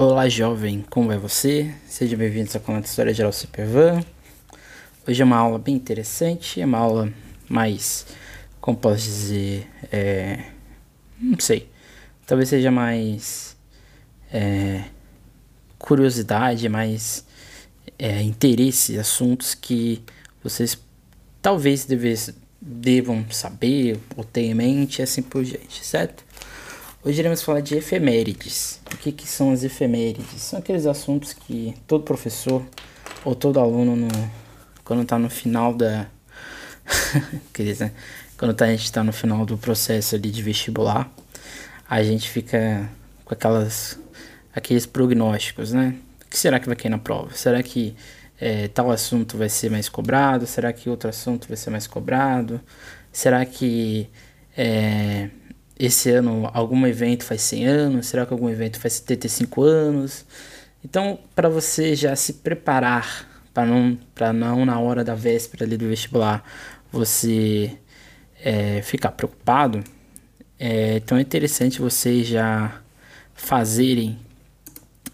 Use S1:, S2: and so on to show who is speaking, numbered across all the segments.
S1: Olá jovem, como vai você? Seja bem-vindo ao canal História Geral Supervan. Hoje é uma aula bem interessante, é uma aula mais, como posso dizer, é, não sei, talvez seja mais é, curiosidade, mais é, interesse, assuntos que vocês talvez devesse, devam saber ou ter em mente, assim por diante, certo? Hoje iremos falar de efemérides. O que, que são as efemérides? São aqueles assuntos que todo professor ou todo aluno, no, quando está no final da. dizer, quando tá, a gente está no final do processo ali de vestibular, a gente fica com aquelas, aqueles prognósticos, né? O que será que vai cair na prova? Será que é, tal assunto vai ser mais cobrado? Será que outro assunto vai ser mais cobrado? Será que é, esse ano algum evento faz 100 anos? Será que algum evento faz 75 anos? Então, para você já se preparar para não, não na hora da véspera ali do vestibular você é, ficar preocupado, é, então é interessante vocês já fazerem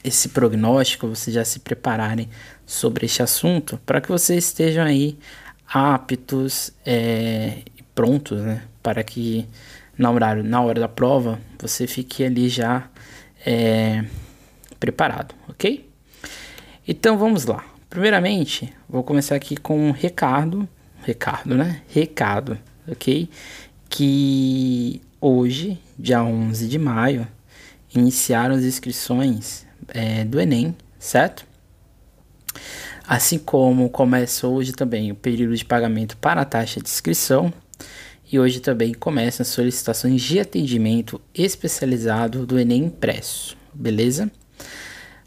S1: esse prognóstico, vocês já se prepararem sobre este assunto, para que vocês estejam aí aptos é, e prontos, né? Para que na, horário, na hora da prova você fique ali já é, preparado, ok? Então vamos lá. Primeiramente, vou começar aqui com um recado, recado, né? Recado, ok? Que hoje, dia 11 de maio, iniciaram as inscrições é, do Enem, certo? Assim como começa hoje também o período de pagamento para a taxa de inscrição, e hoje também começam as solicitações de atendimento especializado do Enem Impresso, beleza?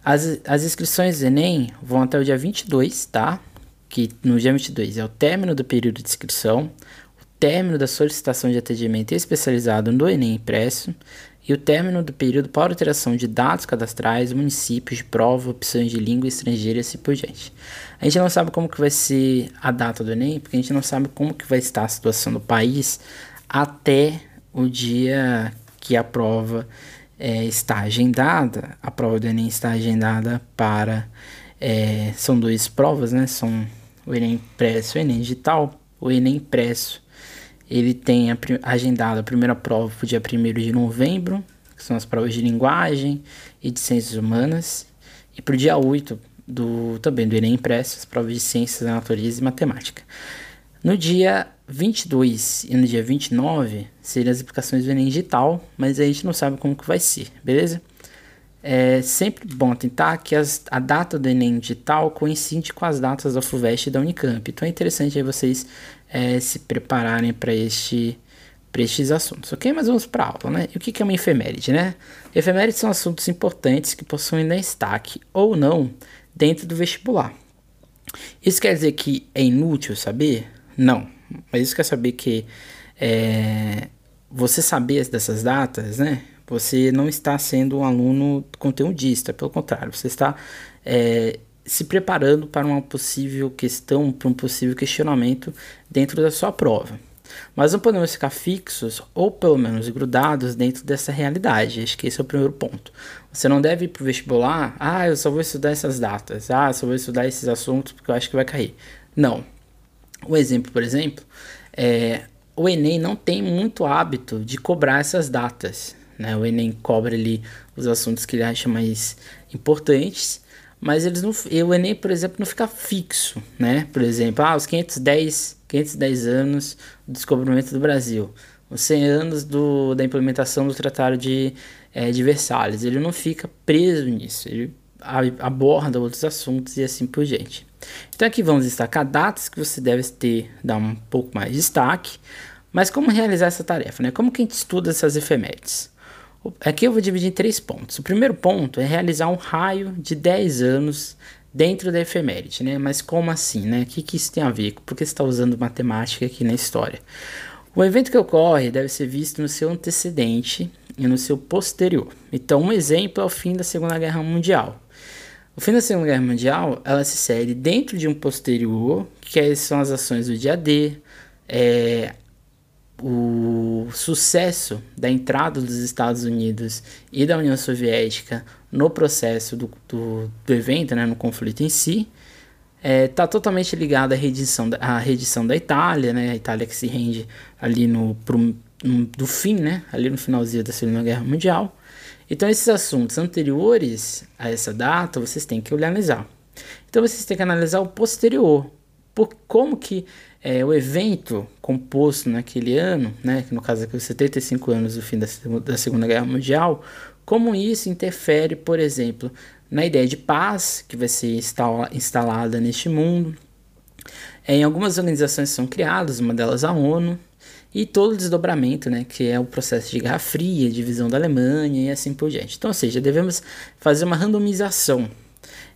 S1: As, as inscrições do Enem vão até o dia 22, tá? Que no dia 22 é o término do período de inscrição, o término da solicitação de atendimento especializado no Enem Impresso e o término do período para alteração de dados cadastrais, municípios de prova, opções de língua estrangeira e assim por diante. A gente não sabe como que vai ser a data do Enem, porque a gente não sabe como que vai estar a situação do país até o dia que a prova é, está agendada. A prova do Enem está agendada para... É, são duas provas, né? São o Enem impresso e o Enem digital. O Enem impresso ele tem a, agendado a primeira prova para o dia 1 de novembro, que são as provas de linguagem e de ciências humanas, e para o dia 8 do, também do Enem Impresso, as provas de ciências da natureza e matemática. No dia 22 e no dia 29 seriam as aplicações do Enem Digital, mas a gente não sabe como que vai ser, beleza? É sempre bom tentar que as, a data do Enem Digital coincide com as datas da FUVEST e da Unicamp. Então é interessante aí vocês é, se prepararem para este estes assuntos, ok? Mas vamos para a aula, né? E o que é uma efeméride, né? Efemérides são assuntos importantes que possuem destaque ou não dentro do vestibular. Isso quer dizer que é inútil saber? Não. Mas isso quer saber que é, você saber dessas datas, né? Você não está sendo um aluno conteudista, pelo contrário, você está é, se preparando para uma possível questão, para um possível questionamento dentro da sua prova. Mas não podemos ficar fixos ou pelo menos grudados dentro dessa realidade. Acho que esse é o primeiro ponto. Você não deve ir para o vestibular, ah, eu só vou estudar essas datas, ah, só vou estudar esses assuntos porque eu acho que vai cair. Não. Um exemplo, por exemplo, é, o Enem não tem muito hábito de cobrar essas datas. Né? O Enem cobra ali os assuntos que ele acha mais importantes mas eles não, o Enem, por exemplo, não fica fixo, né? Por exemplo, ah, os 510, 510 anos do descobrimento do Brasil, os 100 anos do, da implementação do Tratado de, é, de Versalhes, ele não fica preso nisso, ele aborda outros assuntos e assim por diante. Então aqui vamos destacar datas que você deve ter, dar um pouco mais de destaque, mas como realizar essa tarefa, né? Como que a gente estuda essas efemérides? Aqui eu vou dividir em três pontos. O primeiro ponto é realizar um raio de 10 anos dentro da efeméride, né? Mas como assim, né? O que, que isso tem a ver? Por que você está usando matemática aqui na história? O evento que ocorre deve ser visto no seu antecedente e no seu posterior. Então, um exemplo é o fim da Segunda Guerra Mundial. O fim da Segunda Guerra Mundial, ela se segue dentro de um posterior, que são as ações do dia D, é, o sucesso da entrada dos Estados Unidos e da União Soviética no processo do, do, do evento, né, no conflito em si, está é, tá totalmente ligado à redição, da, à redição da Itália, né, a Itália que se rende ali no, pro, no, do fim, né, ali no finalzinho da Segunda Guerra Mundial. Então esses assuntos anteriores a essa data vocês têm que analisar. Então vocês têm que analisar o posterior, por como que é, o evento composto naquele ano, né, que no caso aqui os 75 anos do fim da, da Segunda Guerra Mundial, como isso interfere, por exemplo, na ideia de paz que vai ser instala, instalada neste mundo. É, em algumas organizações são criadas, uma delas a ONU, e todo o desdobramento, né, que é o processo de Guerra Fria, divisão da Alemanha e assim por diante. Então, ou seja, devemos fazer uma randomização,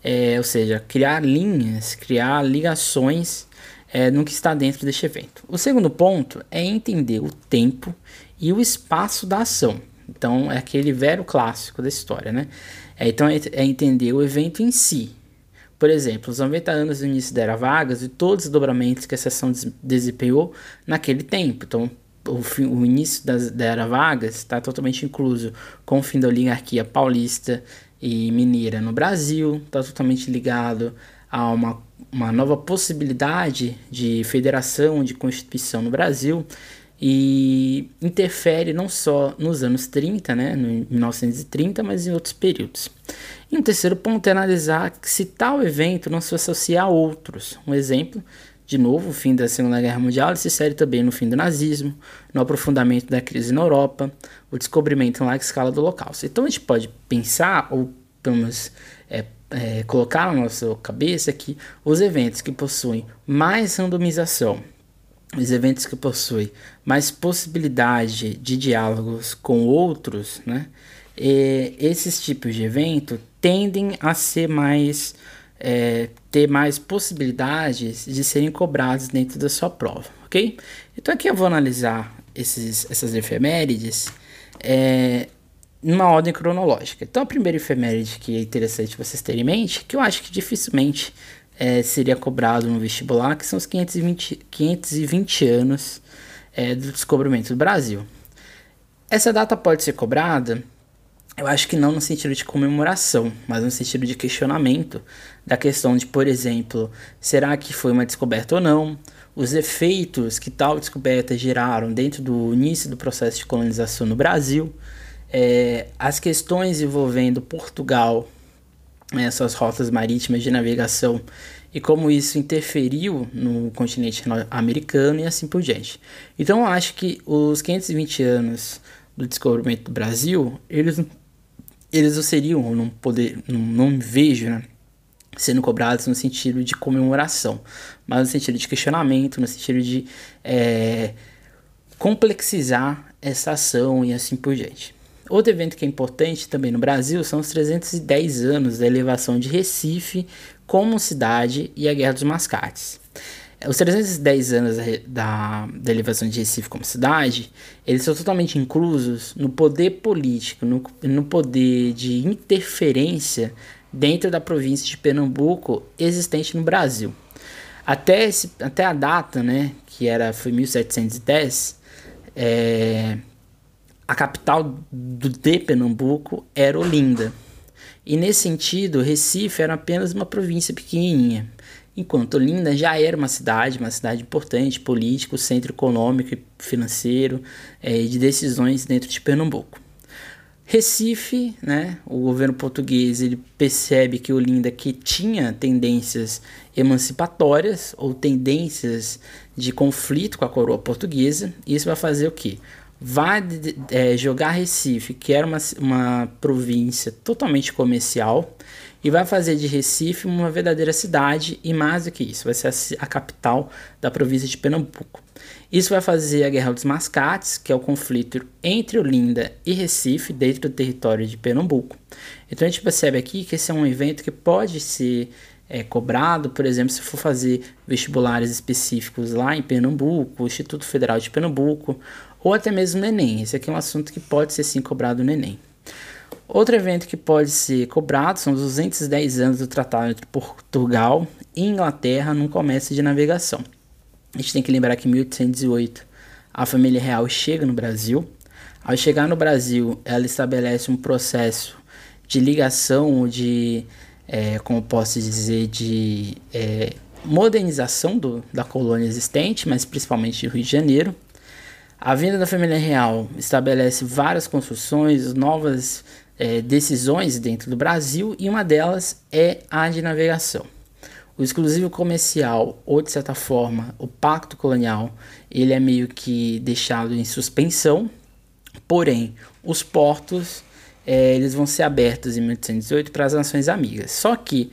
S1: é, ou seja, criar linhas, criar ligações é, no que está dentro deste evento. O segundo ponto é entender o tempo e o espaço da ação. Então, é aquele velho clássico da história, né? É, então, é, é entender o evento em si. Por exemplo, os 90 anos do início da Era Vargas e todos os dobramentos que a sessão des desempenhou naquele tempo. Então, o, fim, o início das, da Era Vargas está totalmente incluso com o fim da oligarquia paulista e mineira no Brasil, está totalmente ligado a uma uma nova possibilidade de federação, de constituição no Brasil e interfere não só nos anos 30, né, no 1930, mas em outros períodos. E um terceiro ponto é analisar se tal evento não se associa a outros. Um exemplo, de novo, o fim da Segunda Guerra Mundial se insere também no fim do nazismo, no aprofundamento da crise na Europa, o descobrimento em larga escala do Holocausto. Então a gente pode pensar, ou pelo menos é, é, colocar na nossa cabeça que os eventos que possuem mais randomização, os eventos que possuem mais possibilidade de diálogos com outros, né, e esses tipos de evento tendem a ser mais é, ter mais possibilidades de serem cobrados dentro da sua prova, ok? Então aqui eu vou analisar esses, essas efemérides é, numa ordem cronológica. Então, a primeira efeméride que é interessante vocês terem em mente, que eu acho que dificilmente é, seria cobrado no vestibular, que são os 520, 520 anos é, do descobrimento do Brasil. Essa data pode ser cobrada, eu acho que não no sentido de comemoração, mas no sentido de questionamento da questão de, por exemplo, será que foi uma descoberta ou não? Os efeitos que tal descoberta geraram dentro do início do processo de colonização no Brasil é, as questões envolvendo Portugal, né, essas rotas marítimas de navegação e como isso interferiu no continente americano e assim por diante. Então eu acho que os 520 anos do descobrimento do Brasil, eles, eles não seriam, não, poder, não, não me vejo, né, sendo cobrados no sentido de comemoração, mas no sentido de questionamento, no sentido de é, complexizar essa ação e assim por diante. Outro evento que é importante também no Brasil são os 310 anos da elevação de Recife como cidade e a Guerra dos Mascates. Os 310 anos da, da elevação de Recife como cidade, eles são totalmente inclusos no poder político, no, no poder de interferência dentro da província de Pernambuco existente no Brasil. Até, esse, até a data, né, que era, foi 1710, é, a capital do, de Pernambuco era Olinda. E nesse sentido, Recife era apenas uma província pequenininha, enquanto Olinda já era uma cidade, uma cidade importante, político, centro econômico e financeiro é, de decisões dentro de Pernambuco. Recife, né, o governo português ele percebe que Olinda que tinha tendências emancipatórias ou tendências de conflito com a coroa portuguesa, isso vai fazer o quê? Vai é, jogar Recife, que era uma, uma província totalmente comercial, e vai fazer de Recife uma verdadeira cidade, e mais do que isso, vai ser a, a capital da província de Pernambuco. Isso vai fazer a Guerra dos Mascates, que é o conflito entre Olinda e Recife, dentro do território de Pernambuco. Então a gente percebe aqui que esse é um evento que pode ser é, cobrado, por exemplo, se for fazer vestibulares específicos lá em Pernambuco, Instituto Federal de Pernambuco, ou até mesmo no Enem. Esse aqui é um assunto que pode ser sim cobrado no Enem. Outro evento que pode ser cobrado são os 210 anos do tratado entre Portugal e Inglaterra no comércio de navegação. A gente tem que lembrar que em 1808 a família real chega no Brasil. Ao chegar no Brasil, ela estabelece um processo de ligação, de, é, como posso dizer, de é, modernização do, da colônia existente, mas principalmente do Rio de Janeiro. A vinda da família real estabelece várias construções, novas é, decisões dentro do Brasil e uma delas é a de navegação. O exclusivo comercial, ou de certa forma, o pacto colonial, ele é meio que deixado em suspensão, porém, os portos é, eles vão ser abertos em 1808 para as nações amigas. Só que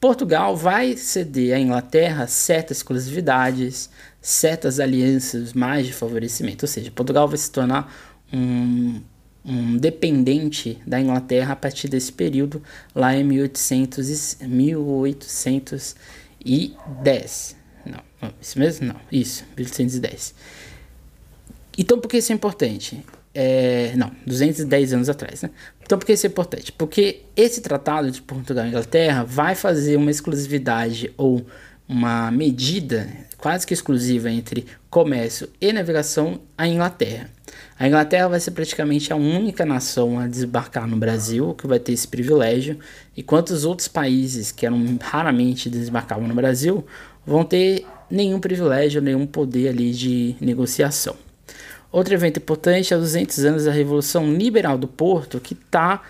S1: Portugal vai ceder à Inglaterra certas exclusividades, certas alianças mais de favorecimento, ou seja, Portugal vai se tornar um um dependente da Inglaterra a partir desse período, lá em 1800 e, 1810. Não, isso mesmo? Não, isso, 1810. Então, por que isso é importante? É, não, 210 anos atrás, né? Então, por que isso é importante? Porque esse tratado de Portugal e Inglaterra vai fazer uma exclusividade ou uma medida quase que exclusiva entre comércio e navegação à Inglaterra. A Inglaterra vai ser praticamente a única nação a desembarcar no Brasil que vai ter esse privilégio, enquanto os outros países que eram raramente desembarcavam no Brasil vão ter nenhum privilégio, nenhum poder ali de negociação. Outro evento importante é os 200 anos da Revolução Liberal do Porto, que tá,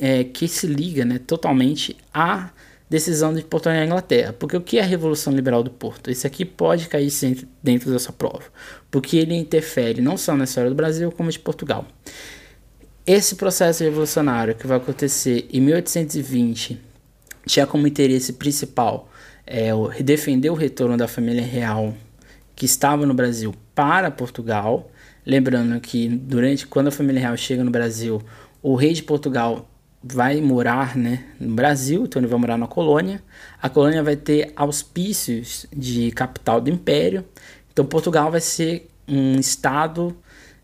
S1: é, que se liga né, totalmente à decisão de Portugal e Inglaterra. Porque o que é a Revolução Liberal do Porto? Esse aqui pode cair dentro dessa prova, porque ele interfere não só na história do Brasil, como de Portugal. Esse processo revolucionário que vai acontecer em 1820 tinha como interesse principal é, defender o retorno da família real que estava no Brasil para Portugal. Lembrando que durante quando a família real chega no Brasil, o rei de Portugal vai morar né, no Brasil, então ele vai morar na colônia. A colônia vai ter auspícios de capital do império. Então Portugal vai ser um estado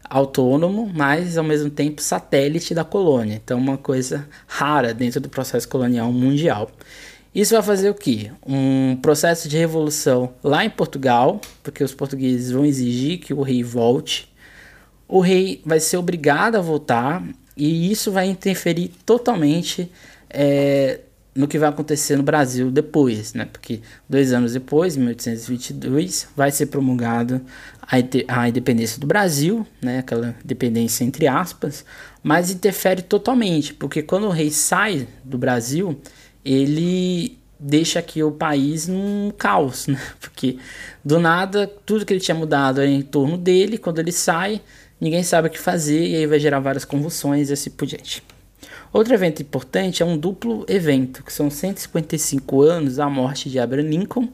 S1: autônomo, mas ao mesmo tempo satélite da colônia. Então uma coisa rara dentro do processo colonial mundial. Isso vai fazer o quê? Um processo de revolução lá em Portugal, porque os portugueses vão exigir que o rei volte. O rei vai ser obrigado a voltar e isso vai interferir totalmente é, no que vai acontecer no Brasil depois, né? Porque dois anos depois, em 1822, vai ser promulgado a, a independência do Brasil, né? Aquela independência entre aspas, mas interfere totalmente, porque quando o rei sai do Brasil, ele deixa aqui o país num caos, né? Porque do nada tudo que ele tinha mudado é em torno dele, quando ele sai, ninguém sabe o que fazer e aí vai gerar várias convulsões e assim por diante. Outro evento importante é um duplo evento, que são 155 anos da morte de Abraham Lincoln,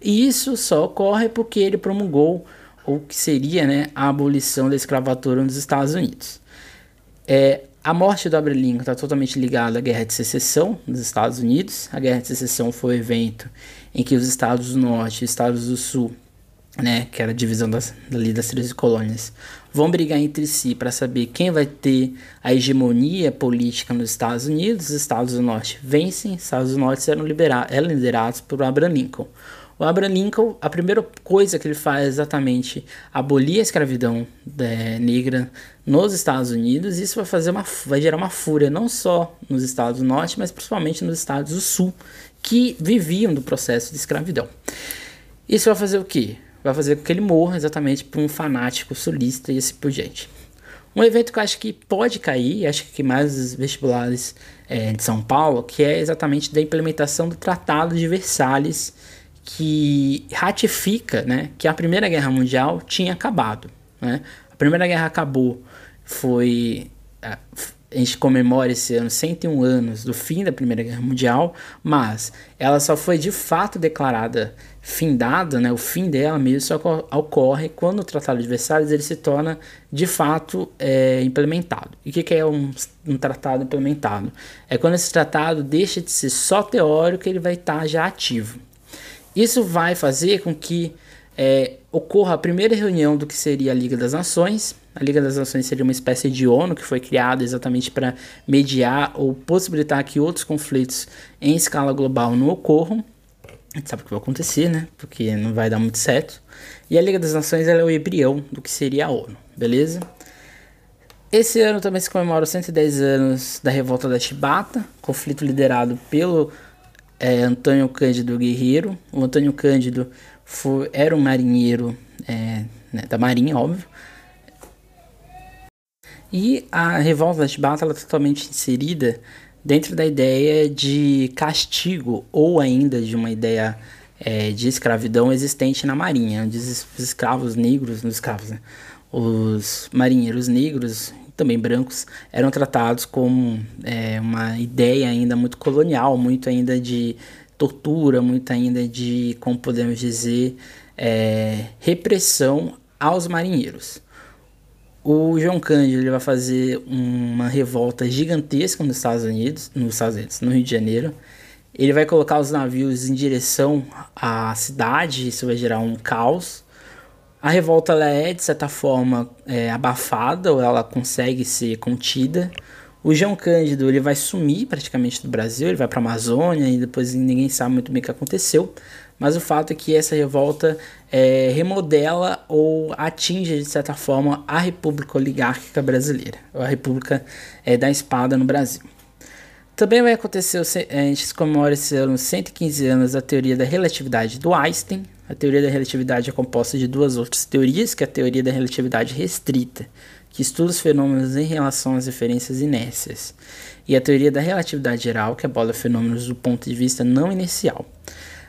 S1: e isso só ocorre porque ele promulgou o que seria né, a abolição da escravatura nos Estados Unidos. É, a morte do Abraham Lincoln está totalmente ligada à Guerra de Secessão nos Estados Unidos. A Guerra de Secessão foi um evento em que os Estados do Norte e os Estados do Sul né, que era a divisão das, ali das 13 colônias, vão brigar entre si para saber quem vai ter a hegemonia política nos Estados Unidos. Os Estados do Norte vencem, os Estados do Norte eram, eram liderados por Abraham Lincoln. O Abraham Lincoln, a primeira coisa que ele faz é exatamente abolir a escravidão é, negra nos Estados Unidos. Isso vai fazer uma, vai gerar uma fúria não só nos Estados do Norte, mas principalmente nos Estados do Sul, que viviam do processo de escravidão. Isso vai fazer o quê? Vai fazer com que ele morra exatamente por um fanático sulista e assim por diante. Um evento que eu acho que pode cair, acho que mais os vestibulares é, de São Paulo, que é exatamente da implementação do Tratado de Versalhes, que ratifica né, que a Primeira Guerra Mundial tinha acabado. Né? A Primeira Guerra acabou, foi a gente comemora esse ano 101 anos do fim da Primeira Guerra Mundial, mas ela só foi de fato declarada findada, né, o fim dela mesmo só ocorre quando o Tratado de Versalhes ele se torna de fato é, implementado. E o que, que é um, um, tratado implementado? É quando esse tratado deixa de ser só teórico, ele vai estar tá já ativo. Isso vai fazer com que é, ocorra a primeira reunião do que seria a Liga das Nações, a Liga das Nações seria uma espécie de ONU que foi criada exatamente para mediar ou possibilitar que outros conflitos em escala global não ocorram. A gente sabe o que vai acontecer, né? Porque não vai dar muito certo. E a Liga das Nações é o embrião do que seria a ONU, beleza? Esse ano também se comemora os 110 anos da Revolta da Chibata, conflito liderado pelo é, Antônio Cândido Guerreiro. O Antônio Cândido foi, era um marinheiro é, né, da Marinha, óbvio. E a Revolta da Chibata ela é totalmente inserida dentro da ideia de castigo ou ainda de uma ideia é, de escravidão existente na Marinha, onde os escravos negros, os escravos, né? os marinheiros negros, também brancos, eram tratados como é, uma ideia ainda muito colonial, muito ainda de tortura, muito ainda de, como podemos dizer, é, repressão aos marinheiros. O João Cândido ele vai fazer uma revolta gigantesca nos Estados Unidos, nos Estados Unidos, no Rio de Janeiro. Ele vai colocar os navios em direção à cidade, isso vai gerar um caos. A revolta ela é, de certa forma, é, abafada, ou ela consegue ser contida. O João Cândido ele vai sumir praticamente do Brasil, ele vai para a Amazônia e depois ninguém sabe muito bem o que aconteceu. Mas o fato é que essa revolta é, remodela ou atinge, de certa forma, a República Oligárquica Brasileira, a República é, da Espada no Brasil. Também vai acontecer, a gente comemora esse ano 115 anos da teoria da relatividade do Einstein. A teoria da relatividade é composta de duas outras teorias, que é a teoria da relatividade restrita, que estuda os fenômenos em relação às referências inércias, e a teoria da relatividade geral, que aborda fenômenos do ponto de vista não inercial.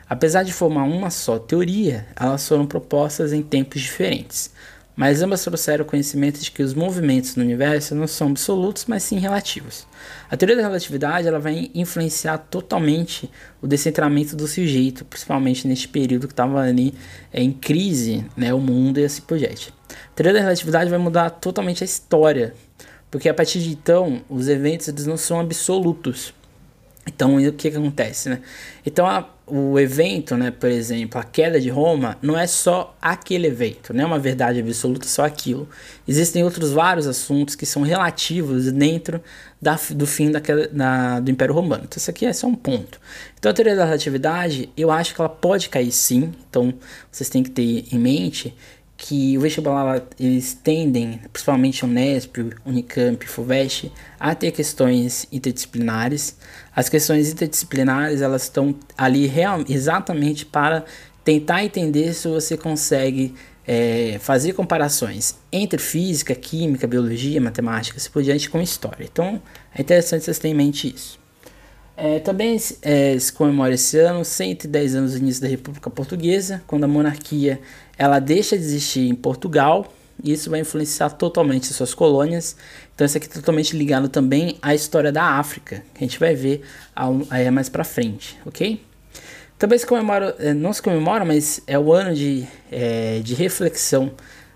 S1: Apesar de formar uma só teoria, elas foram propostas em tempos diferentes, mas ambas trouxeram o conhecimento de que os movimentos no universo não são absolutos, mas sim relativos. A teoria da relatividade ela vai influenciar totalmente o descentramento do sujeito, principalmente neste período que estava ali é, em crise, né, o mundo e assim por diante. A teoria da relatividade vai mudar totalmente a história, porque a partir de então os eventos eles não são absolutos. Então, o que, que acontece, né? Então, a, o evento, né, por exemplo, a queda de Roma, não é só aquele evento, não é uma verdade absoluta, só aquilo. Existem outros vários assuntos que são relativos dentro da, do fim da, da, do Império Romano. Então, isso aqui é só um ponto. Então, a teoria da relatividade, eu acho que ela pode cair sim. Então, vocês têm que ter em mente que o vestibular eles tendem, principalmente o Unesp, Unicamp, FUVEST, a ter questões interdisciplinares. As questões interdisciplinares elas estão ali real, exatamente para tentar entender se você consegue é, fazer comparações entre física, química, biologia, matemática, se por diante com história. Então é interessante vocês terem em mente isso. É, também é, se comemora esse ano 110 anos do início da República Portuguesa, quando a monarquia ela deixa de existir em Portugal e isso vai influenciar totalmente suas colônias. Então isso aqui é totalmente ligado também à história da África, que a gente vai ver aí mais para frente, ok? Também se comemora, é, não se comemora, mas é o ano de, é, de reflexão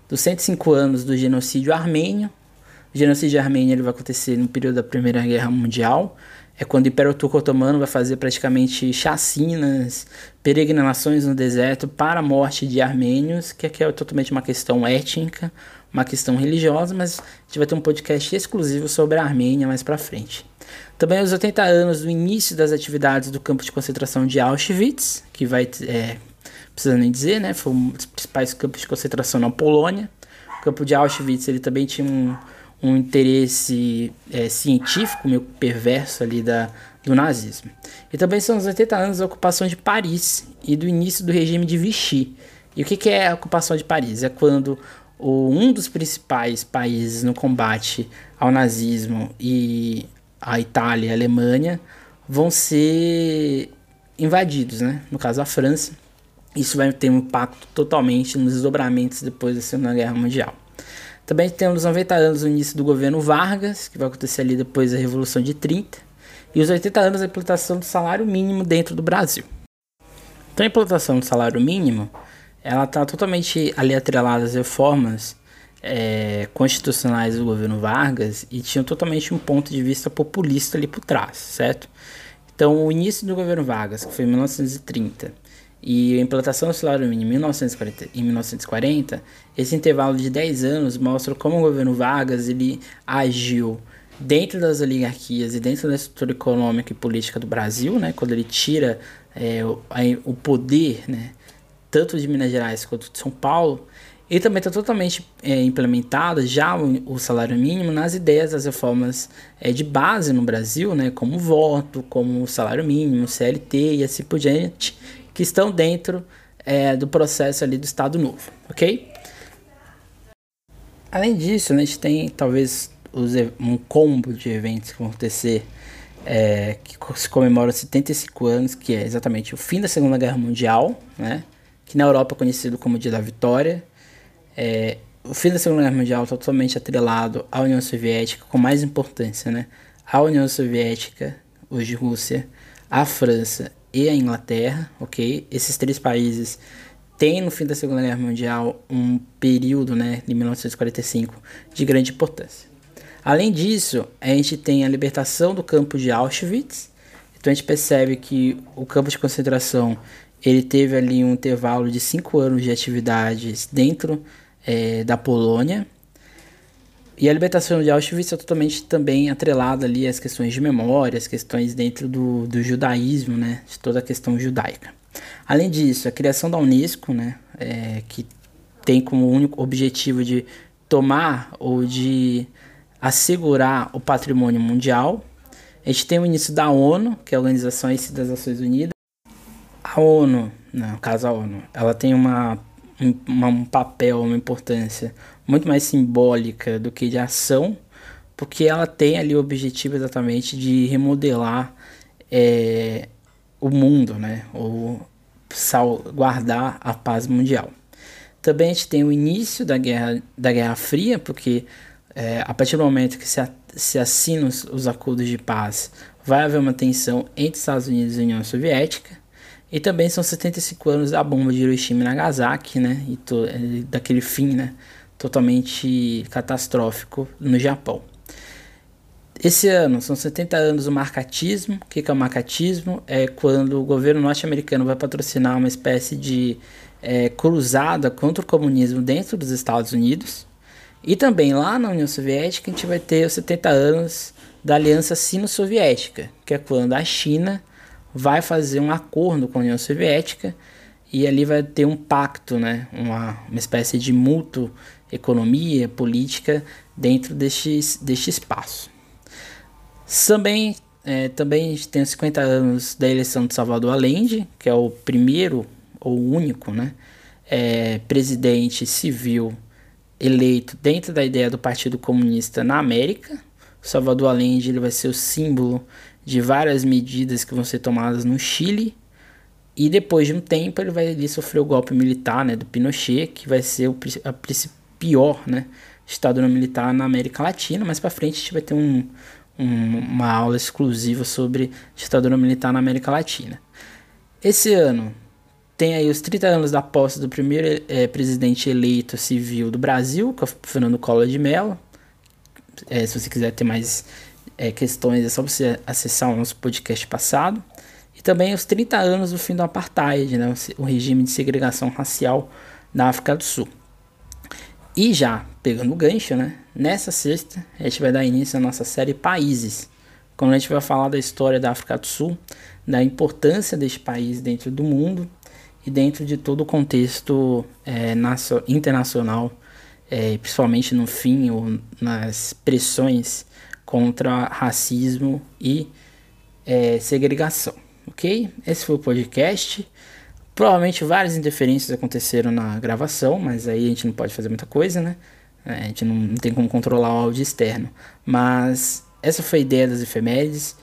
S1: dos 105 anos do genocídio armênio. O genocídio armênio ele vai acontecer no período da Primeira Guerra Mundial é quando o Império Turco Otomano vai fazer praticamente chacinas, peregrinações no deserto para a morte de armênios, que aqui é totalmente uma questão étnica, uma questão religiosa, mas a gente vai ter um podcast exclusivo sobre a Armênia mais para frente. Também os 80 anos do início das atividades do campo de concentração de Auschwitz, que vai, é, precisa nem dizer, né, foi um dos principais campos de concentração na Polônia. O campo de Auschwitz ele também tinha um um interesse é, científico meio perverso ali da, do nazismo. E também são os 80 anos da ocupação de Paris e do início do regime de Vichy. E o que, que é a ocupação de Paris? É quando o, um dos principais países no combate ao nazismo e a Itália e a Alemanha vão ser invadidos, né? no caso a França. Isso vai ter um impacto totalmente nos desdobramentos depois da Segunda Guerra Mundial. Também temos 90 anos do início do governo Vargas, que vai acontecer ali depois da Revolução de 30, e os 80 anos da implantação do salário mínimo dentro do Brasil. Então a implantação do salário mínimo, ela está totalmente ali atrelada às reformas é, constitucionais do governo Vargas e tinha totalmente um ponto de vista populista ali por trás, certo? Então o início do governo Vargas, que foi em 1930, e a implantação do salário mínimo em 1940, em 1940, esse intervalo de 10 anos mostra como o governo Vargas ele agiu dentro das oligarquias e dentro da estrutura econômica e política do Brasil, né, quando ele tira é, o, o poder, né, tanto de Minas Gerais quanto de São Paulo, e também está totalmente é, implementado já o, o, salário mínimo nas ideias das reformas é, de base no Brasil, né, como voto, como salário mínimo, CLT e assim por diante, que estão dentro é, do processo ali do Estado Novo, ok? Além disso, né, a gente tem talvez os, um combo de eventos que vão acontecer é, que se comemoram 75 anos, que é exatamente o fim da Segunda Guerra Mundial, né, que na Europa é conhecido como Dia da Vitória, é, o fim da Segunda Guerra Mundial está totalmente atrelado à União Soviética, com mais importância, né? A União Soviética, hoje Rússia, a França e a Inglaterra, ok? Esses três países têm no fim da Segunda Guerra Mundial um período, né, de 1945, de grande importância. Além disso, a gente tem a libertação do campo de Auschwitz. Então a gente percebe que o campo de concentração ele teve ali um intervalo de cinco anos de atividades dentro é, da Polônia. E a libertação de Auschwitz é totalmente também atrelada ali às questões de memória, às questões dentro do, do judaísmo, né, de toda a questão judaica. Além disso, a criação da Unesco, né, é, que tem como único objetivo de tomar ou de assegurar o patrimônio mundial. A gente tem o início da ONU, que é a Organização das Nações Unidas. A ONU, no caso a ONU, ela tem uma um, um papel, uma importância muito mais simbólica do que de ação, porque ela tem ali o objetivo exatamente de remodelar é, o mundo, né? Ou guardar a paz mundial. Também a gente tem o início da Guerra, da Guerra Fria, porque é, a partir do momento que se, se assinam os, os acordos de paz, vai haver uma tensão entre Estados Unidos e União Soviética. E também são 75 anos da bomba de Hiroshima e Nagasaki, né? E to, é, daquele fim, né? Totalmente catastrófico no Japão. Esse ano são 70 anos do marcatismo. O que é o marcatismo? É quando o governo norte-americano vai patrocinar uma espécie de é, cruzada contra o comunismo dentro dos Estados Unidos. E também lá na União Soviética a gente vai ter os 70 anos da Aliança Sino-Soviética, que é quando a China vai fazer um acordo com a União Soviética e ali vai ter um pacto, né? uma, uma espécie de mútuo economia, política dentro deste, deste espaço. Também, é, também tem os 50 anos da eleição de Salvador Allende, que é o primeiro ou único né, é, presidente civil eleito dentro da ideia do Partido Comunista na América. Salvador Allende ele vai ser o símbolo de várias medidas que vão ser tomadas no Chile. E depois de um tempo ele vai ali sofrer o golpe militar né, do Pinochet, que vai ser o a pior né, ditadura militar na América Latina. Mais para frente a gente vai ter um, um, uma aula exclusiva sobre ditadura militar na América Latina. Esse ano tem aí os 30 anos da posse do primeiro é, presidente eleito civil do Brasil, que é o Fernando Collor de Mello. É, se você quiser ter mais é, questões, é só você acessar o nosso podcast passado. E também os 30 anos do fim do apartheid, né, o regime de segregação racial na África do Sul. E já pegando o gancho, né, nessa sexta a gente vai dar início à nossa série Países, quando a gente vai falar da história da África do Sul, da importância deste país dentro do mundo e dentro de todo o contexto é, internacional, é, principalmente no fim ou nas pressões contra racismo e é, segregação, ok? Esse foi o podcast. Provavelmente várias interferências aconteceram na gravação, mas aí a gente não pode fazer muita coisa, né? É, a gente não, não tem como controlar o áudio externo. Mas essa foi a ideia das efemérides.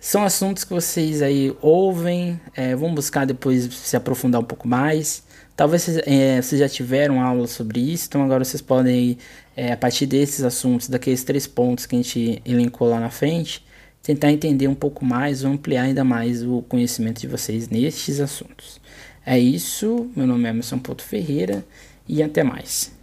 S1: São assuntos que vocês aí ouvem, é, vão buscar depois se aprofundar um pouco mais. Talvez vocês, é, vocês já tiveram aula sobre isso, então agora vocês podem é, a partir desses assuntos, daqueles três pontos que a gente elencou lá na frente, tentar entender um pouco mais ou ampliar ainda mais o conhecimento de vocês nestes assuntos. É isso, meu nome é Emerson Porto Ferreira e até mais.